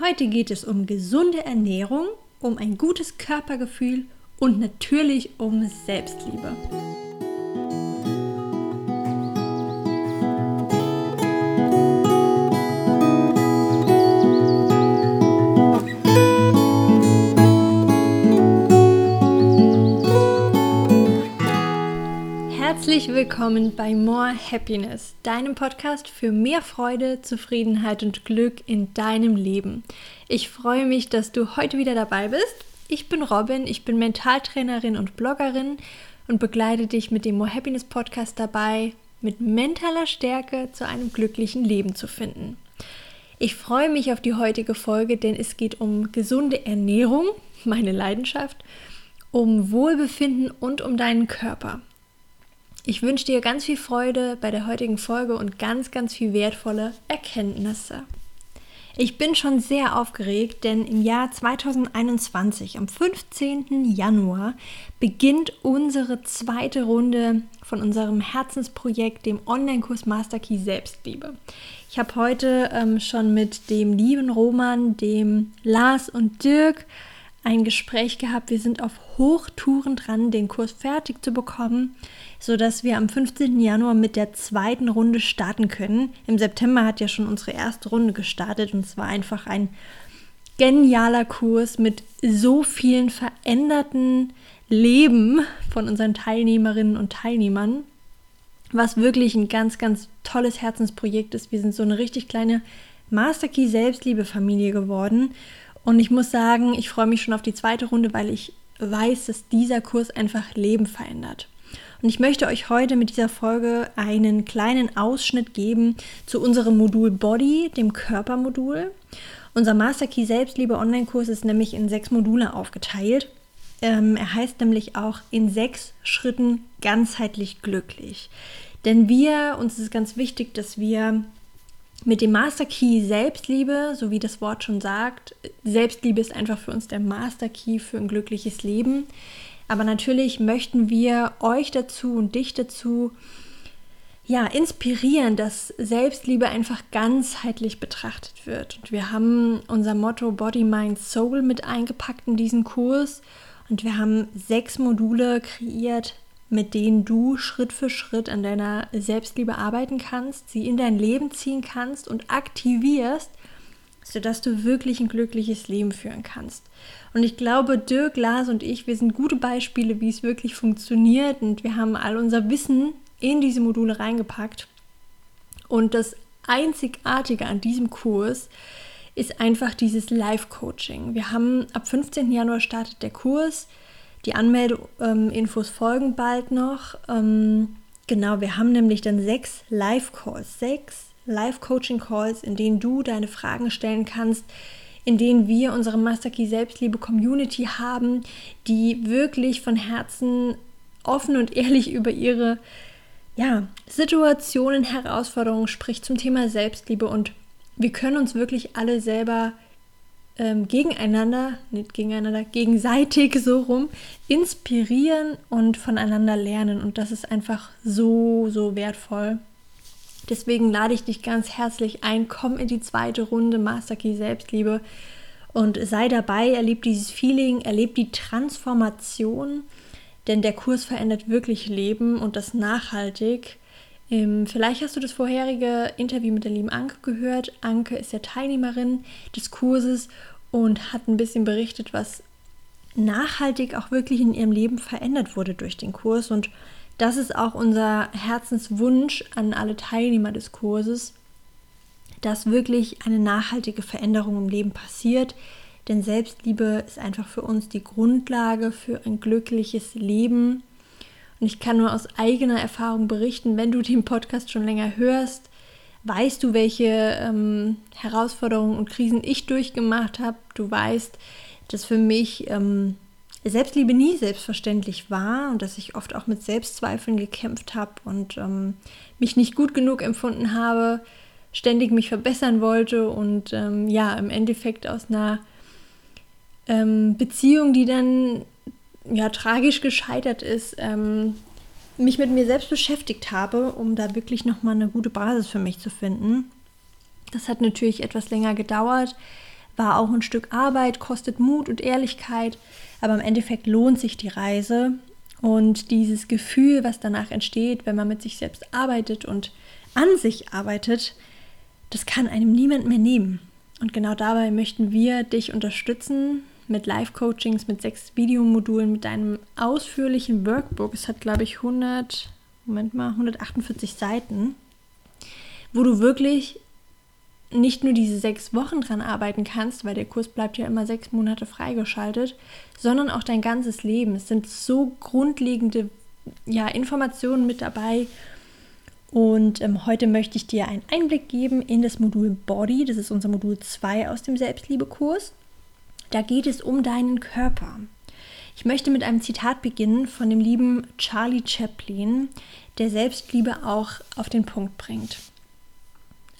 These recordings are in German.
Heute geht es um gesunde Ernährung, um ein gutes Körpergefühl und natürlich um Selbstliebe. Herzlich willkommen bei More Happiness, deinem Podcast für mehr Freude, Zufriedenheit und Glück in deinem Leben. Ich freue mich, dass du heute wieder dabei bist. Ich bin Robin, ich bin Mentaltrainerin und Bloggerin und begleite dich mit dem More Happiness Podcast dabei, mit mentaler Stärke zu einem glücklichen Leben zu finden. Ich freue mich auf die heutige Folge, denn es geht um gesunde Ernährung, meine Leidenschaft, um Wohlbefinden und um deinen Körper. Ich wünsche dir ganz viel Freude bei der heutigen Folge und ganz, ganz viel wertvolle Erkenntnisse. Ich bin schon sehr aufgeregt, denn im Jahr 2021, am 15. Januar, beginnt unsere zweite Runde von unserem Herzensprojekt, dem Online-Kurs Master Key Selbstliebe. Ich habe heute ähm, schon mit dem lieben Roman, dem Lars und Dirk ein Gespräch gehabt. Wir sind auf Hochtouren dran, den Kurs fertig zu bekommen, sodass wir am 15. Januar mit der zweiten Runde starten können. Im September hat ja schon unsere erste Runde gestartet und es war einfach ein genialer Kurs mit so vielen veränderten Leben von unseren Teilnehmerinnen und Teilnehmern, was wirklich ein ganz, ganz tolles Herzensprojekt ist. Wir sind so eine richtig kleine Master Key Selbstliebe-Familie geworden und ich muss sagen, ich freue mich schon auf die zweite Runde, weil ich weiß, dass dieser Kurs einfach Leben verändert. Und ich möchte euch heute mit dieser Folge einen kleinen Ausschnitt geben zu unserem Modul Body, dem Körpermodul. Unser Master Key Selbstliebe Online-Kurs ist nämlich in sechs Module aufgeteilt. Ähm, er heißt nämlich auch in sechs Schritten ganzheitlich glücklich. Denn wir, uns ist ganz wichtig, dass wir mit dem Master Key Selbstliebe, so wie das Wort schon sagt, Selbstliebe ist einfach für uns der Master Key für ein glückliches Leben. Aber natürlich möchten wir euch dazu und dich dazu ja, inspirieren, dass Selbstliebe einfach ganzheitlich betrachtet wird. Und wir haben unser Motto Body, Mind, Soul mit eingepackt in diesen Kurs. Und wir haben sechs Module kreiert, mit denen du Schritt für Schritt an deiner Selbstliebe arbeiten kannst, sie in dein Leben ziehen kannst und aktivierst, sodass du wirklich ein glückliches Leben führen kannst. Und ich glaube, Dirk, Lars und ich, wir sind gute Beispiele, wie es wirklich funktioniert und wir haben all unser Wissen in diese Module reingepackt. Und das Einzigartige an diesem Kurs ist einfach dieses Live-Coaching. Wir haben ab 15. Januar startet der Kurs. Die Anmeldeinfos folgen bald noch. Ähm, genau, wir haben nämlich dann sechs Live-Calls, sechs Live-Coaching-Calls, in denen du deine Fragen stellen kannst, in denen wir unsere Master Key Selbstliebe Community haben, die wirklich von Herzen offen und ehrlich über ihre ja, Situationen, Herausforderungen spricht zum Thema Selbstliebe und wir können uns wirklich alle selber ähm, gegeneinander, nicht gegeneinander, gegenseitig so rum inspirieren und voneinander lernen. Und das ist einfach so, so wertvoll. Deswegen lade ich dich ganz herzlich ein, komm in die zweite Runde Master Key Selbstliebe und sei dabei, erleb dieses Feeling, erleb die Transformation, denn der Kurs verändert wirklich Leben und das nachhaltig. Ähm, vielleicht hast du das vorherige Interview mit der lieben Anke gehört. Anke ist ja Teilnehmerin des Kurses und hat ein bisschen berichtet, was nachhaltig auch wirklich in ihrem Leben verändert wurde durch den Kurs. Und das ist auch unser Herzenswunsch an alle Teilnehmer des Kurses, dass wirklich eine nachhaltige Veränderung im Leben passiert. Denn Selbstliebe ist einfach für uns die Grundlage für ein glückliches Leben. Und ich kann nur aus eigener Erfahrung berichten, wenn du den Podcast schon länger hörst, weißt du, welche ähm, Herausforderungen und Krisen ich durchgemacht habe. Du weißt, dass für mich ähm, Selbstliebe nie selbstverständlich war und dass ich oft auch mit Selbstzweifeln gekämpft habe und ähm, mich nicht gut genug empfunden habe, ständig mich verbessern wollte und ähm, ja, im Endeffekt aus einer ähm, Beziehung, die dann ja tragisch gescheitert ist, ähm, mich mit mir selbst beschäftigt habe, um da wirklich nochmal eine gute Basis für mich zu finden. Das hat natürlich etwas länger gedauert, war auch ein Stück Arbeit, kostet Mut und Ehrlichkeit, aber im Endeffekt lohnt sich die Reise und dieses Gefühl, was danach entsteht, wenn man mit sich selbst arbeitet und an sich arbeitet, das kann einem niemand mehr nehmen. Und genau dabei möchten wir dich unterstützen mit Live-Coachings, mit sechs Videomodulen, mit deinem ausführlichen Workbook. Es hat, glaube ich, 100, Moment mal, 148 Seiten, wo du wirklich nicht nur diese sechs Wochen dran arbeiten kannst, weil der Kurs bleibt ja immer sechs Monate freigeschaltet, sondern auch dein ganzes Leben. Es sind so grundlegende ja, Informationen mit dabei. Und ähm, heute möchte ich dir einen Einblick geben in das Modul Body. Das ist unser Modul 2 aus dem Selbstliebekurs. Da geht es um deinen Körper. Ich möchte mit einem Zitat beginnen von dem lieben Charlie Chaplin, der Selbstliebe auch auf den Punkt bringt.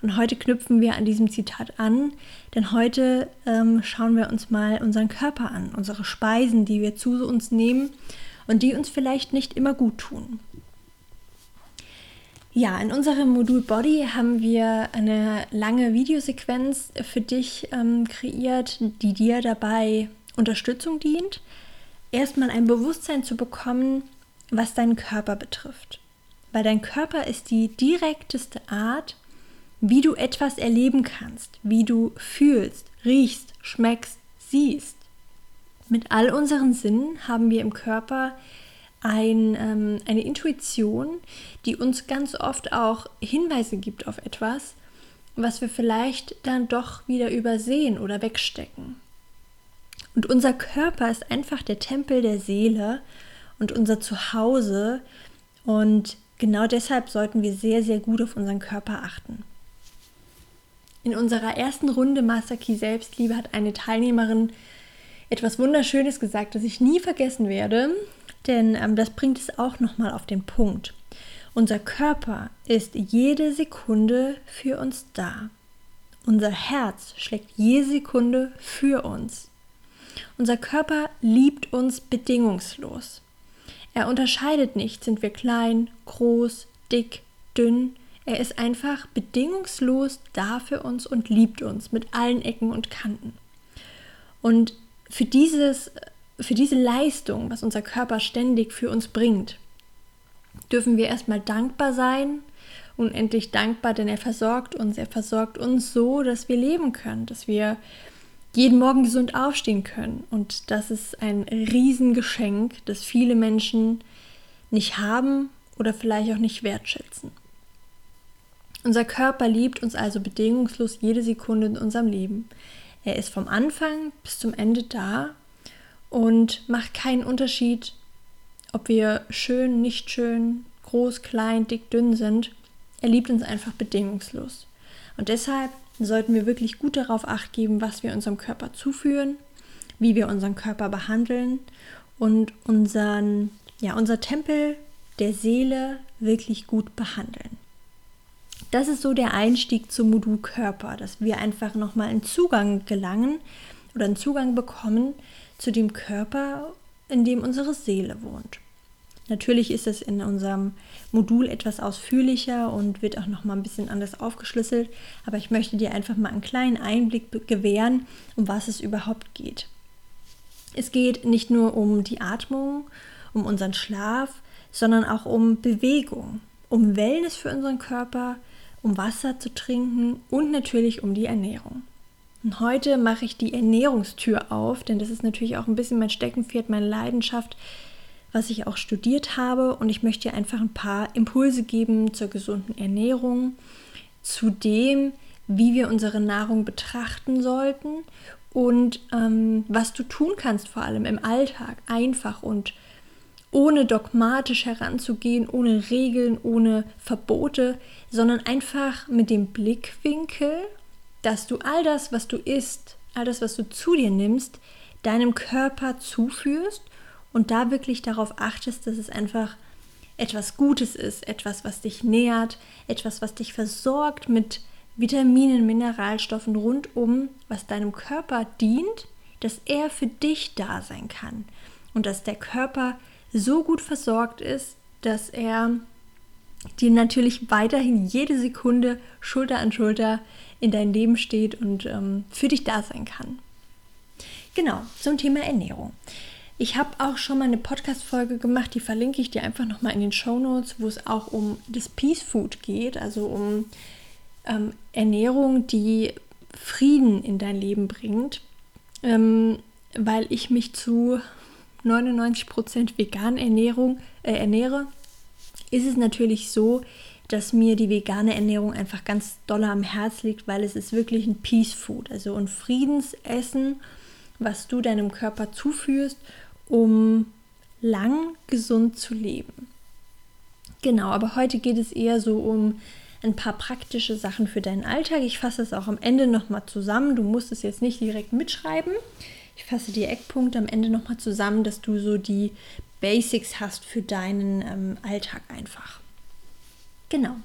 und heute knüpfen wir an diesem Zitat an, denn heute ähm, schauen wir uns mal unseren Körper an, unsere Speisen, die wir zu uns nehmen und die uns vielleicht nicht immer gut tun. Ja, in unserem Modul Body haben wir eine lange Videosequenz für dich ähm, kreiert, die dir dabei Unterstützung dient, erstmal ein Bewusstsein zu bekommen, was deinen Körper betrifft. Weil dein Körper ist die direkteste Art, wie du etwas erleben kannst, wie du fühlst, riechst, schmeckst, siehst. Mit all unseren Sinnen haben wir im Körper ein, ähm, eine Intuition, die uns ganz oft auch Hinweise gibt auf etwas, was wir vielleicht dann doch wieder übersehen oder wegstecken. Und unser Körper ist einfach der Tempel der Seele und unser Zuhause. Und genau deshalb sollten wir sehr, sehr gut auf unseren Körper achten. In unserer ersten Runde Master Key Selbstliebe hat eine Teilnehmerin etwas Wunderschönes gesagt, das ich nie vergessen werde, denn ähm, das bringt es auch nochmal auf den Punkt. Unser Körper ist jede Sekunde für uns da. Unser Herz schlägt jede Sekunde für uns. Unser Körper liebt uns bedingungslos. Er unterscheidet nicht, sind wir klein, groß, dick, dünn, er ist einfach bedingungslos da für uns und liebt uns mit allen Ecken und Kanten. Und für, dieses, für diese Leistung, was unser Körper ständig für uns bringt, dürfen wir erstmal dankbar sein, unendlich dankbar, denn er versorgt uns. Er versorgt uns so, dass wir leben können, dass wir jeden Morgen gesund aufstehen können. Und das ist ein Riesengeschenk, das viele Menschen nicht haben oder vielleicht auch nicht wertschätzen. Unser Körper liebt uns also bedingungslos jede Sekunde in unserem Leben. Er ist vom Anfang bis zum Ende da und macht keinen Unterschied, ob wir schön, nicht schön, groß, klein, dick, dünn sind. Er liebt uns einfach bedingungslos. Und deshalb sollten wir wirklich gut darauf acht geben, was wir unserem Körper zuführen, wie wir unseren Körper behandeln und unseren, ja, unser Tempel der Seele wirklich gut behandeln das ist so der Einstieg zum Modul Körper, dass wir einfach nochmal einen Zugang gelangen oder einen Zugang bekommen zu dem Körper, in dem unsere Seele wohnt. Natürlich ist es in unserem Modul etwas ausführlicher und wird auch noch mal ein bisschen anders aufgeschlüsselt, aber ich möchte dir einfach mal einen kleinen Einblick gewähren, um was es überhaupt geht. Es geht nicht nur um die Atmung, um unseren Schlaf, sondern auch um Bewegung, um Wellness für unseren Körper, um Wasser zu trinken und natürlich um die Ernährung. Und heute mache ich die Ernährungstür auf, denn das ist natürlich auch ein bisschen mein Steckenpferd, meine Leidenschaft, was ich auch studiert habe. Und ich möchte dir einfach ein paar Impulse geben zur gesunden Ernährung, zu dem, wie wir unsere Nahrung betrachten sollten und ähm, was du tun kannst, vor allem im Alltag, einfach und ohne dogmatisch heranzugehen, ohne Regeln, ohne Verbote, sondern einfach mit dem Blickwinkel, dass du all das, was du isst, alles, was du zu dir nimmst, deinem Körper zuführst und da wirklich darauf achtest, dass es einfach etwas Gutes ist, etwas, was dich nährt, etwas, was dich versorgt mit Vitaminen, Mineralstoffen rundum, was deinem Körper dient, dass er für dich da sein kann und dass der Körper so gut versorgt ist, dass er dir natürlich weiterhin jede Sekunde Schulter an Schulter in dein Leben steht und ähm, für dich da sein kann. Genau, zum Thema Ernährung. Ich habe auch schon mal eine Podcast-Folge gemacht, die verlinke ich dir einfach nochmal in den Show Notes, wo es auch um das Peace Food geht, also um ähm, Ernährung, die Frieden in dein Leben bringt, ähm, weil ich mich zu 99% vegan Ernährung, äh, ernähre, ist es natürlich so, dass mir die vegane Ernährung einfach ganz doll am Herz liegt, weil es ist wirklich ein Peace Food, also ein Friedensessen, was du deinem Körper zuführst um lang gesund zu leben. Genau, aber heute geht es eher so um ein paar praktische Sachen für deinen Alltag. Ich fasse es auch am Ende nochmal zusammen. Du musst es jetzt nicht direkt mitschreiben. Ich fasse die Eckpunkte am Ende nochmal zusammen, dass du so die Basics hast für deinen ähm, Alltag einfach. Genau.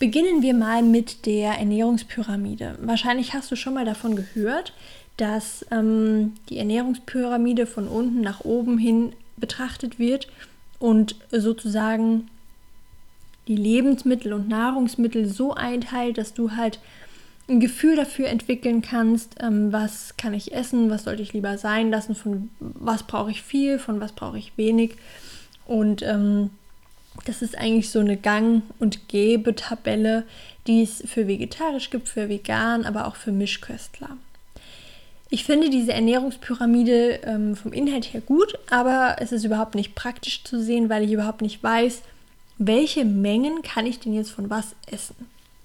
Beginnen wir mal mit der Ernährungspyramide. Wahrscheinlich hast du schon mal davon gehört dass ähm, die Ernährungspyramide von unten nach oben hin betrachtet wird und sozusagen die Lebensmittel und Nahrungsmittel so einteilt, dass du halt ein Gefühl dafür entwickeln kannst, ähm, was kann ich essen, was sollte ich lieber sein lassen, von was brauche ich viel, von was brauche ich wenig. Und ähm, das ist eigentlich so eine Gang- und Gäbe-Tabelle, die es für vegetarisch gibt, für vegan, aber auch für Mischköstler. Ich finde diese Ernährungspyramide ähm, vom Inhalt her gut, aber es ist überhaupt nicht praktisch zu sehen, weil ich überhaupt nicht weiß, welche Mengen kann ich denn jetzt von was essen.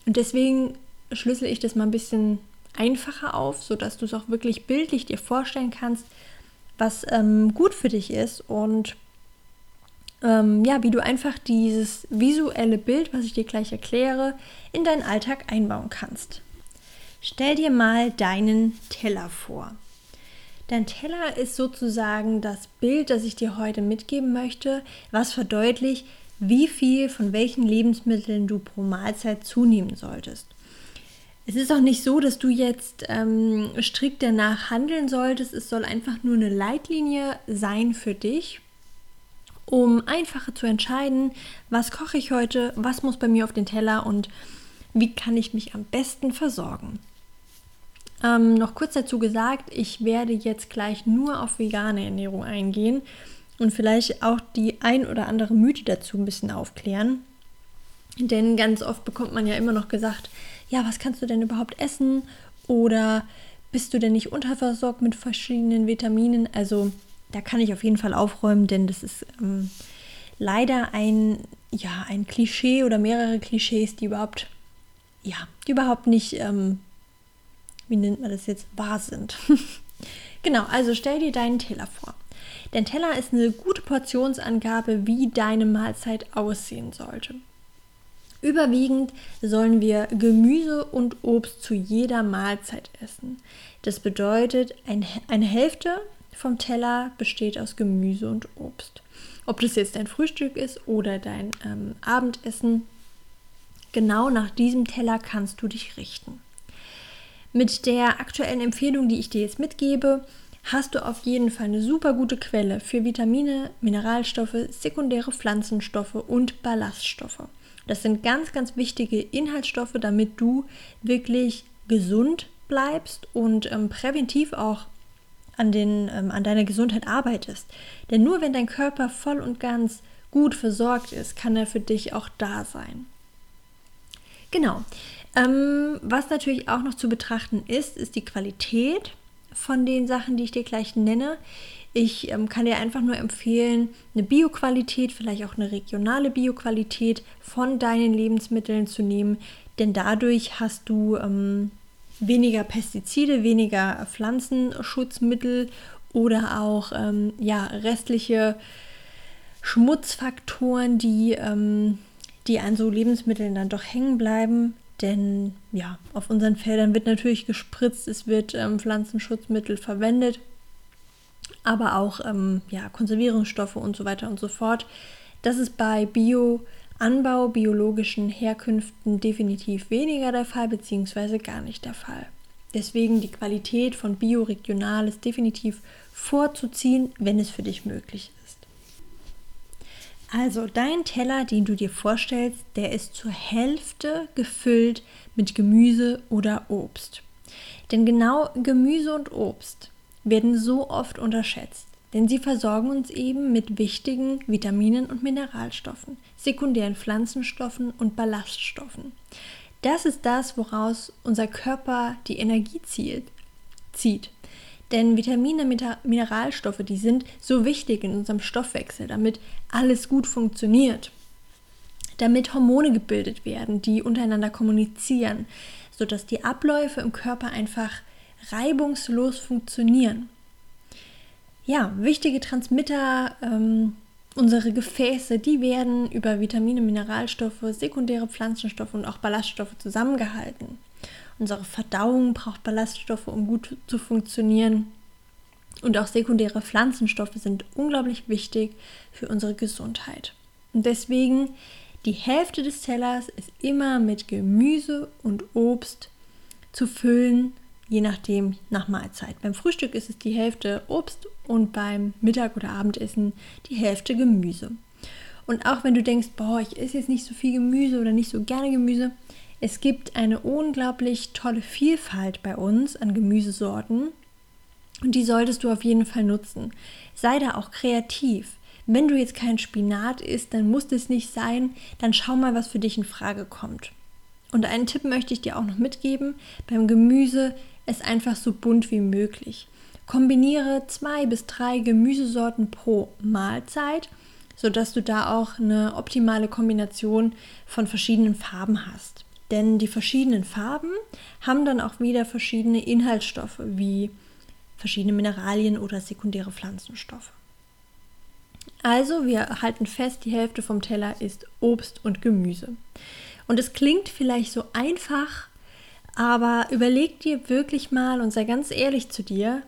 Und deswegen schlüssel ich das mal ein bisschen einfacher auf, sodass du es auch wirklich bildlich dir vorstellen kannst, was ähm, gut für dich ist und ähm, ja, wie du einfach dieses visuelle Bild, was ich dir gleich erkläre, in deinen Alltag einbauen kannst. Stell dir mal deinen Teller vor. Dein Teller ist sozusagen das Bild, das ich dir heute mitgeben möchte, was verdeutlicht, wie viel von welchen Lebensmitteln du pro Mahlzeit zunehmen solltest. Es ist auch nicht so, dass du jetzt ähm, strikt danach handeln solltest. Es soll einfach nur eine Leitlinie sein für dich, um einfacher zu entscheiden, was koche ich heute, was muss bei mir auf den Teller und wie kann ich mich am besten versorgen. Ähm, noch kurz dazu gesagt, ich werde jetzt gleich nur auf vegane Ernährung eingehen und vielleicht auch die ein oder andere Mythe dazu ein bisschen aufklären. Denn ganz oft bekommt man ja immer noch gesagt, ja, was kannst du denn überhaupt essen? Oder bist du denn nicht unterversorgt mit verschiedenen Vitaminen? Also da kann ich auf jeden Fall aufräumen, denn das ist ähm, leider ein, ja, ein Klischee oder mehrere Klischees, die überhaupt, ja, die überhaupt nicht ähm, wie nennt man das jetzt, wahr sind. genau, also stell dir deinen Teller vor. Dein Teller ist eine gute Portionsangabe, wie deine Mahlzeit aussehen sollte. Überwiegend sollen wir Gemüse und Obst zu jeder Mahlzeit essen. Das bedeutet, ein, eine Hälfte vom Teller besteht aus Gemüse und Obst. Ob das jetzt dein Frühstück ist oder dein ähm, Abendessen, genau nach diesem Teller kannst du dich richten. Mit der aktuellen Empfehlung, die ich dir jetzt mitgebe, hast du auf jeden Fall eine super gute Quelle für Vitamine, Mineralstoffe, sekundäre Pflanzenstoffe und Ballaststoffe. Das sind ganz, ganz wichtige Inhaltsstoffe, damit du wirklich gesund bleibst und ähm, präventiv auch an, den, ähm, an deiner Gesundheit arbeitest. Denn nur wenn dein Körper voll und ganz gut versorgt ist, kann er für dich auch da sein. Genau. Ähm, was natürlich auch noch zu betrachten ist, ist die Qualität von den Sachen, die ich dir gleich nenne. Ich ähm, kann dir einfach nur empfehlen, eine Bioqualität, vielleicht auch eine regionale Bioqualität von deinen Lebensmitteln zu nehmen, denn dadurch hast du ähm, weniger Pestizide, weniger Pflanzenschutzmittel oder auch ähm, ja, restliche Schmutzfaktoren, die, ähm, die an so Lebensmitteln dann doch hängen bleiben Denn ja, auf unseren Feldern wird natürlich gespritzt, es wird ähm, Pflanzenschutzmittel verwendet, aber auch ähm, ja, Konservierungsstoffe und so weiter und so fort. Das ist bei Bioanbau, biologischen Herkünften definitiv weniger der Fall, beziehungsweise gar nicht der Fall. Deswegen die Qualität von Bioregional ist definitiv vorzuziehen, wenn es für dich möglich ist. Also dein Teller, den du dir vorstellst, der ist zur Hälfte gefüllt mit Gemüse oder Obst. Denn genau Gemüse und Obst werden so oft unterschätzt, denn sie versorgen uns eben mit wichtigen Vitaminen und Mineralstoffen, sekundären Pflanzenstoffen und Ballaststoffen. Das ist das, woraus unser Körper die Energie zielt, zieht. Denn Vitamine, Mineralstoffe, die sind so wichtig in unserem Stoffwechsel, damit alles gut funktioniert. Damit Hormone gebildet werden, die untereinander kommunizieren, sodass die Abläufe im Körper einfach reibungslos funktionieren. Ja, wichtige Transmitter ähm, Unsere Gefäße, die werden über Vitamine, Mineralstoffe, sekundäre Pflanzenstoffe und auch Ballaststoffe zusammengehalten. Unsere Verdauung braucht Ballaststoffe, um gut zu funktionieren. Und auch sekundäre Pflanzenstoffe sind unglaublich wichtig für unsere Gesundheit. Und deswegen die Hälfte des Tellers ist immer mit Gemüse und Obst zu füllen je nachdem nach Mahlzeit. Beim Frühstück ist es die Hälfte Obst und beim Mittag- oder Abendessen die Hälfte Gemüse. Und auch wenn du denkst, boah, ich esse jetzt nicht so viel Gemüse oder nicht so gerne Gemüse, es gibt eine unglaublich tolle Vielfalt bei uns an Gemüsesorten und die solltest du auf jeden Fall nutzen. Sei da auch kreativ. Wenn du jetzt kein Spinat isst, dann muss es nicht sein, dann schau mal, was für dich in Frage kommt. Und einen Tipp möchte ich dir auch noch mitgeben. Beim Gemüse es einfach so bunt wie möglich. Kombiniere zwei bis drei Gemüsesorten pro Mahlzeit, sodass du da auch eine optimale Kombination von verschiedenen Farben hast. Denn die verschiedenen Farben haben dann auch wieder verschiedene Inhaltsstoffe, wie verschiedene Mineralien oder sekundäre Pflanzenstoffe. Also, wir halten fest, die Hälfte vom Teller ist Obst und Gemüse. Und es klingt vielleicht so einfach, aber überleg dir wirklich mal und sei ganz ehrlich zu dir,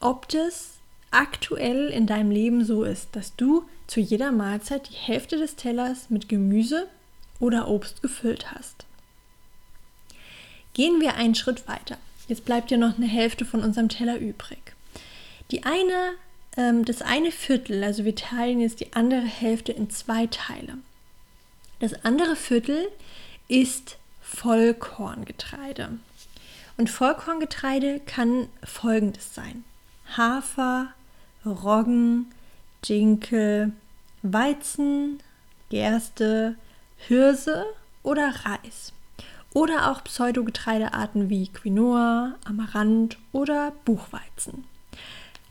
ob das aktuell in deinem Leben so ist, dass du zu jeder Mahlzeit die Hälfte des Tellers mit Gemüse oder Obst gefüllt hast. Gehen wir einen Schritt weiter. Jetzt bleibt ja noch eine Hälfte von unserem Teller übrig. Die eine, ähm, das eine Viertel, also wir teilen jetzt die andere Hälfte in zwei Teile. Das andere Viertel ist Vollkorngetreide. Und Vollkorngetreide kann folgendes sein: Hafer, Roggen, Dinkel, Weizen, Gerste, Hirse oder Reis. Oder auch Pseudogetreidearten wie Quinoa, Amaranth oder Buchweizen.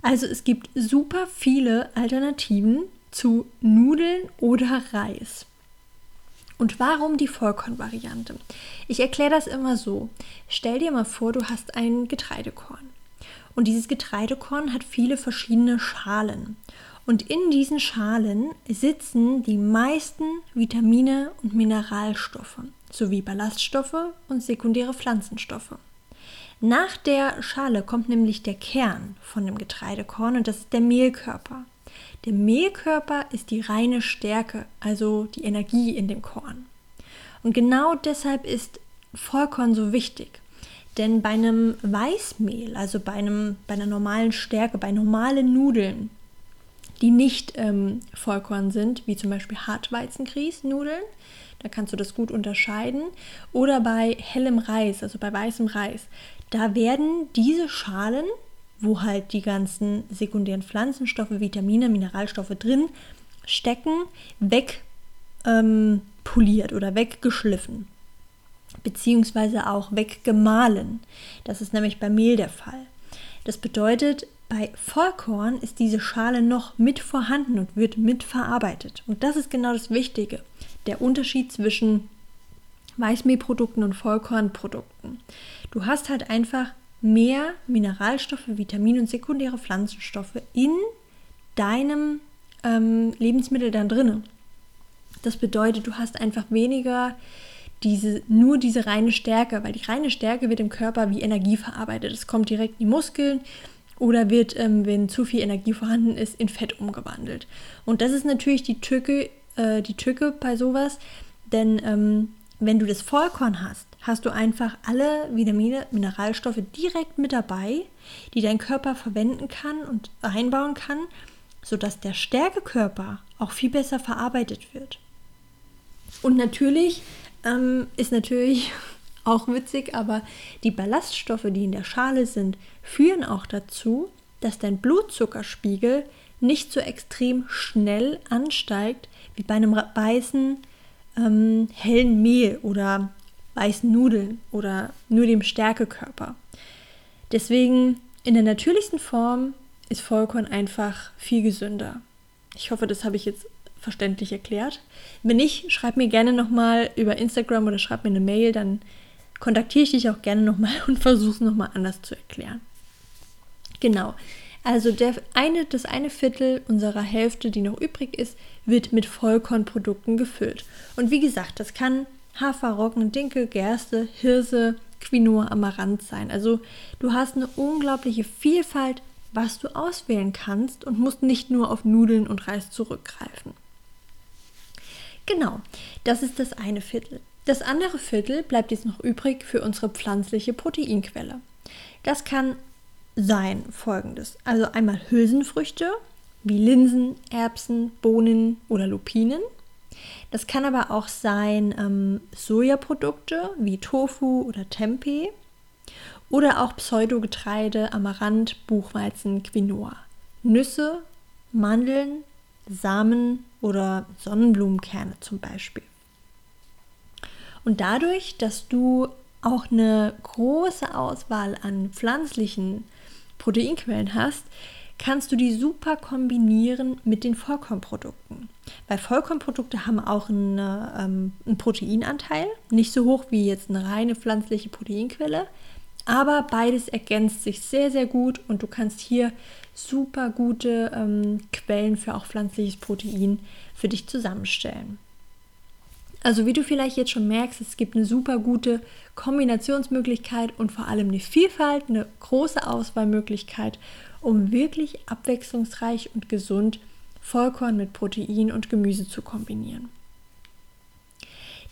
Also es gibt super viele Alternativen zu Nudeln oder Reis. Und warum die Vollkornvariante? Ich erkläre das immer so. Stell dir mal vor, du hast ein Getreidekorn. Und dieses Getreidekorn hat viele verschiedene Schalen. Und in diesen Schalen sitzen die meisten Vitamine und Mineralstoffe sowie Ballaststoffe und sekundäre Pflanzenstoffe. Nach der Schale kommt nämlich der Kern von dem Getreidekorn und das ist der Mehlkörper. Der Mehlkörper ist die reine Stärke, also die Energie in dem Korn. Und genau deshalb ist Vollkorn so wichtig. Denn bei einem Weißmehl, also bei, einem, bei einer normalen Stärke, bei normalen Nudeln, die nicht ähm, Vollkorn sind, wie zum Beispiel Hartweizengrießnudeln, da kannst du das gut unterscheiden, oder bei hellem Reis, also bei weißem Reis, da werden diese Schalen wo halt die ganzen sekundären Pflanzenstoffe, Vitamine, Mineralstoffe drin stecken, wegpoliert ähm, oder weggeschliffen, beziehungsweise auch weggemahlen. Das ist nämlich bei Mehl der Fall. Das bedeutet, bei Vollkorn ist diese Schale noch mit vorhanden und wird mitverarbeitet. Und das ist genau das Wichtige, der Unterschied zwischen Weißmehlprodukten und Vollkornprodukten. Du hast halt einfach mehr Mineralstoffe, Vitamine und sekundäre Pflanzenstoffe in deinem ähm, Lebensmittel dann drin. Das bedeutet, du hast einfach weniger diese, nur diese reine Stärke, weil die reine Stärke wird im Körper wie Energie verarbeitet. Es kommt direkt in die Muskeln oder wird, ähm, wenn zu viel Energie vorhanden ist, in Fett umgewandelt. Und das ist natürlich die Tücke, äh, die Tücke bei sowas, denn ähm, wenn du das Vollkorn hast, hast du einfach alle Vitamine, Mineralstoffe direkt mit dabei, die dein Körper verwenden kann und einbauen kann, sodass der Stärkekörper auch viel besser verarbeitet wird. Und natürlich ähm, ist natürlich auch witzig, aber die Ballaststoffe, die in der Schale sind, führen auch dazu, dass dein Blutzuckerspiegel nicht so extrem schnell ansteigt wie bei einem weißen, ähm, hellen Mehl oder weißen Nudeln oder nur dem Stärkekörper. Deswegen in der natürlichsten Form ist Vollkorn einfach viel gesünder. Ich hoffe, das habe ich jetzt verständlich erklärt. Wenn nicht, schreib mir gerne nochmal über Instagram oder schreib mir eine Mail, dann kontaktiere ich dich auch gerne nochmal und versuche es nochmal anders zu erklären. Genau. Also der eine, das eine Viertel unserer Hälfte, die noch übrig ist, wird mit Vollkornprodukten gefüllt. Und wie gesagt, das kann Hafer, Roggen, Dinkel, Gerste, Hirse, Quinoa, Amaranth sein. Also du hast eine unglaubliche Vielfalt, was du auswählen kannst und musst nicht nur auf Nudeln und Reis zurückgreifen. Genau, das ist das eine Viertel. Das andere Viertel bleibt jetzt noch übrig für unsere pflanzliche Proteinquelle. Das kann sein folgendes. Also einmal Hülsenfrüchte wie Linsen, Erbsen, Bohnen oder Lupinen. Das kann aber auch sein ähm, Sojaprodukte wie Tofu oder Tempeh oder auch Pseudogetreide, Amaranth, Buchweizen, Quinoa. Nüsse, Mandeln, Samen oder Sonnenblumenkerne zum Beispiel. Und dadurch, dass du auch eine große Auswahl an pflanzlichen Proteinquellen hast, kannst du die super kombinieren mit den Vollkornprodukten. Weil Vollkornprodukte haben auch eine, ähm, einen Proteinanteil, nicht so hoch wie jetzt eine reine pflanzliche Proteinquelle, aber beides ergänzt sich sehr, sehr gut und du kannst hier super gute ähm, Quellen für auch pflanzliches Protein für dich zusammenstellen. Also wie du vielleicht jetzt schon merkst, es gibt eine super gute Kombinationsmöglichkeit und vor allem eine Vielfalt, eine große Auswahlmöglichkeit, um wirklich abwechslungsreich und gesund Vollkorn mit Protein und Gemüse zu kombinieren.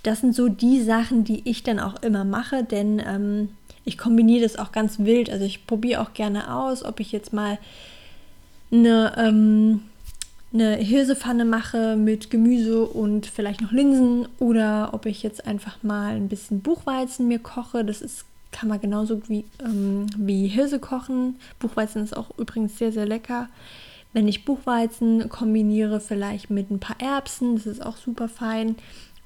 Das sind so die Sachen, die ich dann auch immer mache, denn ähm, ich kombiniere das auch ganz wild. Also ich probiere auch gerne aus, ob ich jetzt mal eine ähm, eine Hirsepfanne mache mit Gemüse und vielleicht noch Linsen oder ob ich jetzt einfach mal ein bisschen Buchweizen mir koche. Das ist, kann man genauso wie, ähm, wie Hirse kochen. Buchweizen ist auch übrigens sehr, sehr lecker. Wenn ich Buchweizen kombiniere, vielleicht mit ein paar Erbsen, das ist auch super fein.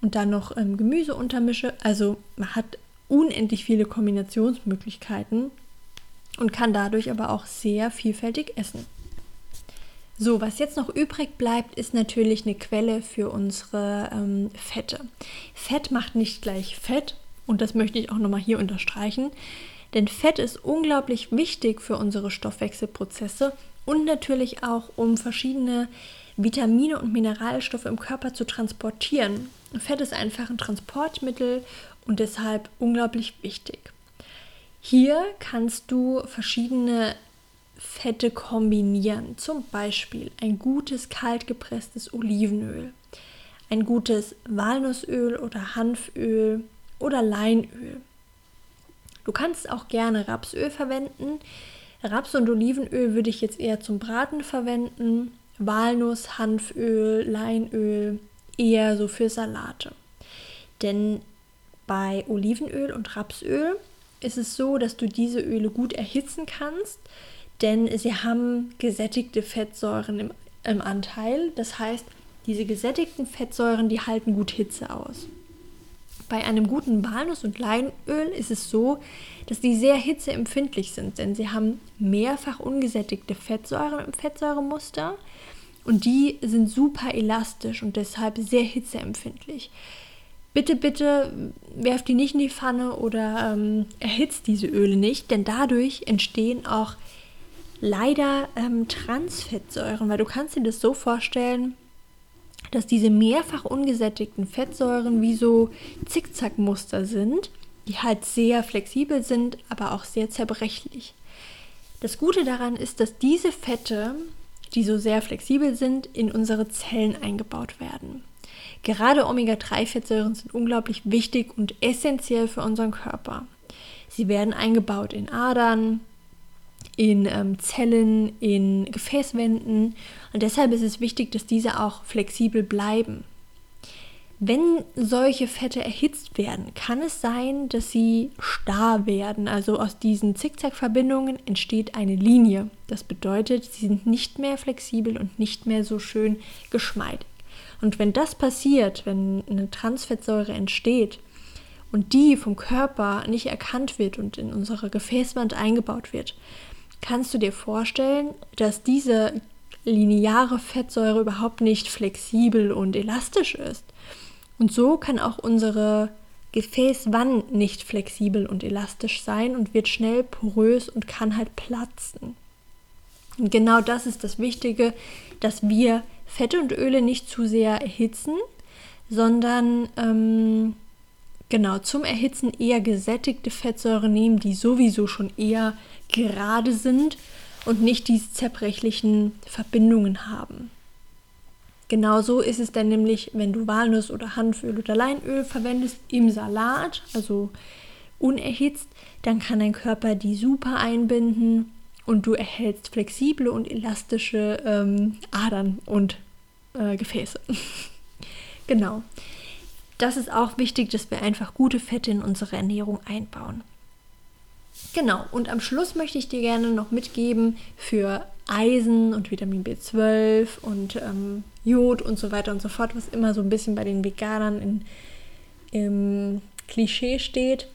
Und dann noch ähm, Gemüse untermische. Also man hat unendlich viele Kombinationsmöglichkeiten und kann dadurch aber auch sehr vielfältig essen. So, was jetzt noch übrig bleibt, ist natürlich eine Quelle für unsere ähm, Fette. Fett macht nicht gleich Fett und das möchte ich auch nochmal hier unterstreichen, denn Fett ist unglaublich wichtig für unsere Stoffwechselprozesse und natürlich auch, um verschiedene Vitamine und Mineralstoffe im Körper zu transportieren. Fett ist einfach ein Transportmittel und deshalb unglaublich wichtig. Hier kannst du verschiedene Fette kombinieren. Zum Beispiel ein gutes kaltgepresstes Olivenöl, ein gutes Walnussöl oder Hanföl oder Leinöl. Du kannst auch gerne Rapsöl verwenden. Raps- und Olivenöl würde ich jetzt eher zum Braten verwenden. Walnuss, Hanföl, Leinöl eher so für Salate. Denn bei Olivenöl und Rapsöl ist es so, dass du diese Öle gut erhitzen kannst denn sie haben gesättigte Fettsäuren im, im Anteil. Das heißt, diese gesättigten Fettsäuren, die halten gut Hitze aus. Bei einem guten Walnuss- und Leinöl ist es so, dass die sehr hitzeempfindlich sind, denn sie haben mehrfach ungesättigte Fettsäuren im Fettsäuremuster und die sind super elastisch und deshalb sehr hitzeempfindlich. Bitte, bitte werft die nicht in die Pfanne oder ähm, erhitzt diese Öle nicht, denn dadurch entstehen auch leider ähm, Transfettsäuren, weil du kannst dir das so vorstellen, dass diese mehrfach ungesättigten Fettsäuren wie so Zickzackmuster sind, die halt sehr flexibel sind, aber auch sehr zerbrechlich. Das Gute daran ist, dass diese Fette, die so sehr flexibel sind, in unsere Zellen eingebaut werden. Gerade Omega-3-Fettsäuren sind unglaublich wichtig und essentiell für unseren Körper. Sie werden eingebaut in Adern, in ähm, Zellen, in Gefäßwänden und deshalb ist es wichtig, dass diese auch flexibel bleiben. Wenn solche Fette erhitzt werden, kann es sein, dass sie starr werden. Also aus diesen Zickzackverbindungen entsteht eine Linie. Das bedeutet, sie sind nicht mehr flexibel und nicht mehr so schön geschmeidig. Und wenn das passiert, wenn eine Transfettsäure entsteht und die vom Körper nicht erkannt wird und in unsere Gefäßwand eingebaut wird, kannst du dir vorstellen, dass diese lineare Fettsäure überhaupt nicht flexibel und elastisch ist. Und so kann auch unsere Gefäßwand nicht flexibel und elastisch sein und wird schnell porös und kann halt platzen. Und genau das ist das Wichtige, dass wir Fette und Öle nicht zu sehr erhitzen, sondern ähm, genau zum Erhitzen eher gesättigte Fettsäuren nehmen, die sowieso schon eher gerade sind und nicht diese zerbrechlichen Verbindungen haben. Genauso ist es dann nämlich, wenn du Walnuss oder Hanföl oder Leinöl verwendest im Salat, also unerhitzt, dann kann dein Körper die super einbinden und du erhältst flexible und elastische ähm, Adern und äh, Gefäße. genau. Das ist auch wichtig, dass wir einfach gute Fette in unsere Ernährung einbauen. Genau, und am Schluss möchte ich dir gerne noch mitgeben für Eisen und Vitamin B12 und ähm, Jod und so weiter und so fort, was immer so ein bisschen bei den Veganern in, im Klischee steht.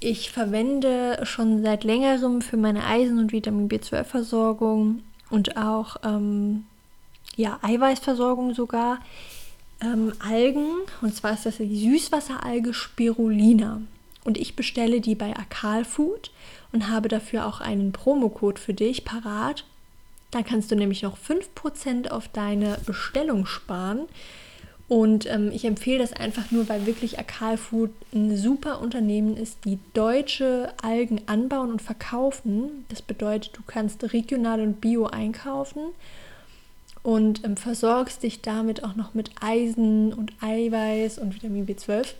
Ich verwende schon seit längerem für meine Eisen- und Vitamin B12-Versorgung und auch ähm, ja, Eiweißversorgung sogar ähm, Algen. Und zwar ist das die Süßwasseralge Spirulina. Und ich bestelle die bei Akal Food und habe dafür auch einen Promocode für dich parat. Da kannst du nämlich noch 5% auf deine Bestellung sparen. Und ähm, ich empfehle das einfach nur, weil wirklich Akal Food ein super Unternehmen ist, die deutsche Algen anbauen und verkaufen. Das bedeutet, du kannst regional und bio einkaufen und ähm, versorgst dich damit auch noch mit Eisen und Eiweiß und Vitamin B12.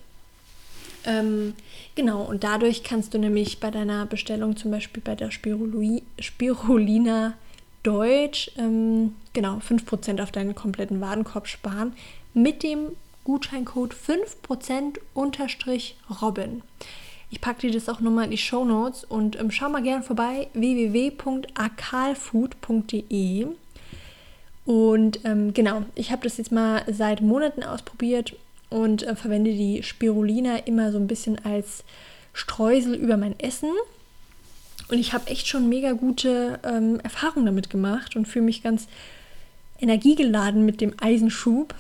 Ähm, genau, und dadurch kannst du nämlich bei deiner Bestellung zum Beispiel bei der Spiruli Spirulina Deutsch ähm, genau 5% auf deinen kompletten Warenkorb sparen. Mit dem Gutscheincode 5% unterstrich Robin. Ich packe dir das auch nochmal in die Show Notes und ähm, schau mal gerne vorbei www.akalfood.de und ähm, genau, ich habe das jetzt mal seit Monaten ausprobiert und äh, verwende die Spirulina immer so ein bisschen als Streusel über mein Essen. Und ich habe echt schon mega gute ähm, Erfahrungen damit gemacht und fühle mich ganz energiegeladen mit dem Eisenschub.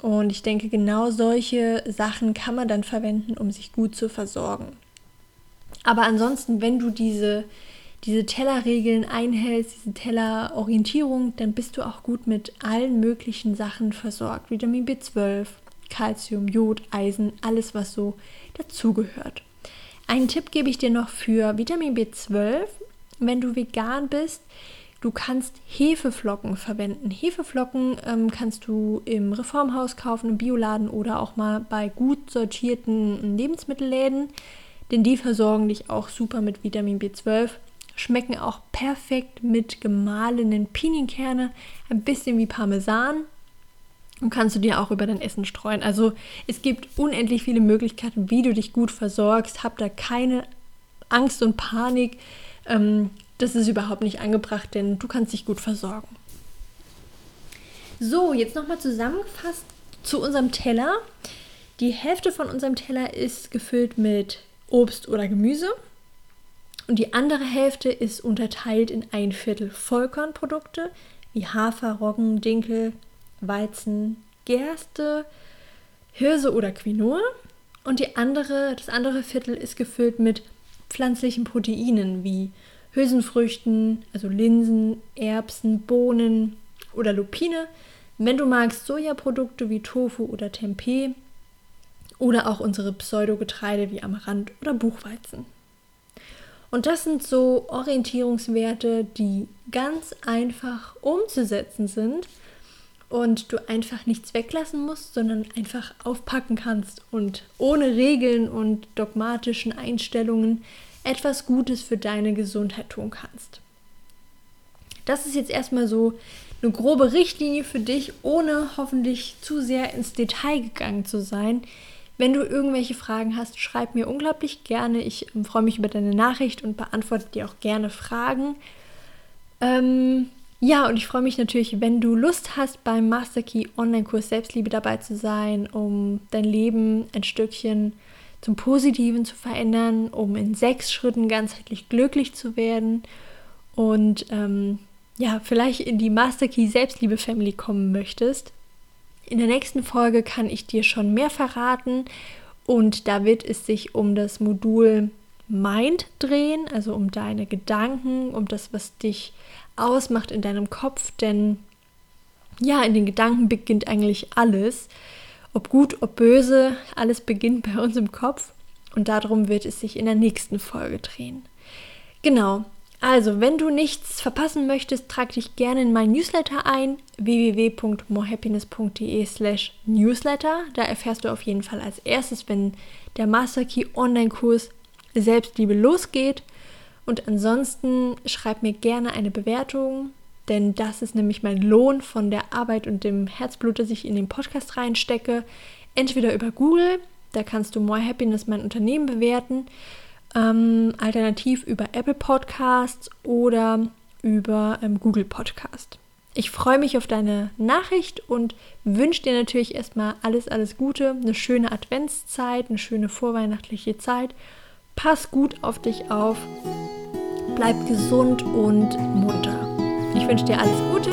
Und ich denke, genau solche Sachen kann man dann verwenden, um sich gut zu versorgen. Aber ansonsten, wenn du diese diese Tellerregeln einhältst, diese Tellerorientierung, dann bist du auch gut mit allen möglichen Sachen versorgt. Vitamin B12, Calcium, Jod, Eisen, alles was so dazugehört. Einen Tipp gebe ich dir noch für Vitamin B12. Wenn du vegan bist, du kannst Hefeflocken verwenden. Hefeflocken ähm, kannst du im Reformhaus kaufen, im Bioladen oder auch mal bei gut sortierten Lebensmittelläden, denn die versorgen dich auch super mit Vitamin B12 schmecken auch perfekt mit gemahlenen Pinienkerne, ein bisschen wie Parmesan und kannst du dir auch über dein Essen streuen. Also es gibt unendlich viele Möglichkeiten, wie du dich gut versorgst. Hab da keine Angst und Panik. Ähm, das ist überhaupt nicht angebracht, denn du kannst dich gut versorgen. So, jetzt nochmal zusammengefasst zu unserem Teller. Die Hälfte von unserem Teller ist gefüllt mit Obst oder Gemüse. Und die andere Hälfte ist unterteilt in ein Viertel Vollkornprodukte wie Hafer, Roggen, Dinkel, Weizen, Gerste, Hirse oder Quinoa. Und die andere, das andere Viertel ist gefüllt mit pflanzlichen Proteinen wie Hülsenfrüchten, also Linsen, Erbsen, Bohnen oder Lupine, Wenn du magst Sojaprodukte wie Tofu oder Tempeh oder auch unsere Pseudogetreide wie Amaranth oder Buchweizen. Und das sind so Orientierungswerte, die ganz einfach umzusetzen sind und du einfach nichts weglassen musst, sondern einfach aufpacken kannst und ohne Regeln und dogmatischen Einstellungen etwas Gutes für deine Gesundheit tun kannst. Das ist jetzt erstmal so eine grobe Richtlinie für dich, ohne hoffentlich zu sehr ins Detail gegangen zu sein. Wenn du irgendwelche Fragen hast, schreib mir unglaublich gerne. Ich ähm, freue mich über deine Nachricht und beantworte dir auch gerne Fragen. Ähm, ja, und ich freue mich natürlich, wenn du Lust hast, beim Master Key Online-Kurs Selbstliebe dabei zu sein, um dein Leben ein Stückchen zum Positiven zu verändern, um in sechs Schritten ganzheitlich glücklich zu werden und ähm, ja, vielleicht in die Master Key Selbstliebe Family kommen möchtest. In der nächsten Folge kann ich dir schon mehr verraten und da wird es sich um das Modul Mind drehen, also um deine Gedanken, um das, was dich ausmacht in deinem Kopf, denn ja, in den Gedanken beginnt eigentlich alles. Ob gut, ob böse, alles beginnt bei uns im Kopf und darum wird es sich in der nächsten Folge drehen. Genau. Also, wenn du nichts verpassen möchtest, trag dich gerne in mein Newsletter ein, www.morehappiness.de/slash newsletter. Da erfährst du auf jeden Fall als erstes, wenn der Master Key Online-Kurs Selbstliebe losgeht. Und ansonsten schreib mir gerne eine Bewertung, denn das ist nämlich mein Lohn von der Arbeit und dem Herzblut, das ich in den Podcast reinstecke. Entweder über Google, da kannst du More Happiness, mein Unternehmen, bewerten, ähm, alternativ über Apple Podcasts oder über ähm, Google Podcast. Ich freue mich auf deine Nachricht und wünsche dir natürlich erstmal alles, alles Gute, eine schöne Adventszeit, eine schöne vorweihnachtliche Zeit. Pass gut auf dich auf bleib gesund und munter. Ich wünsche dir alles Gute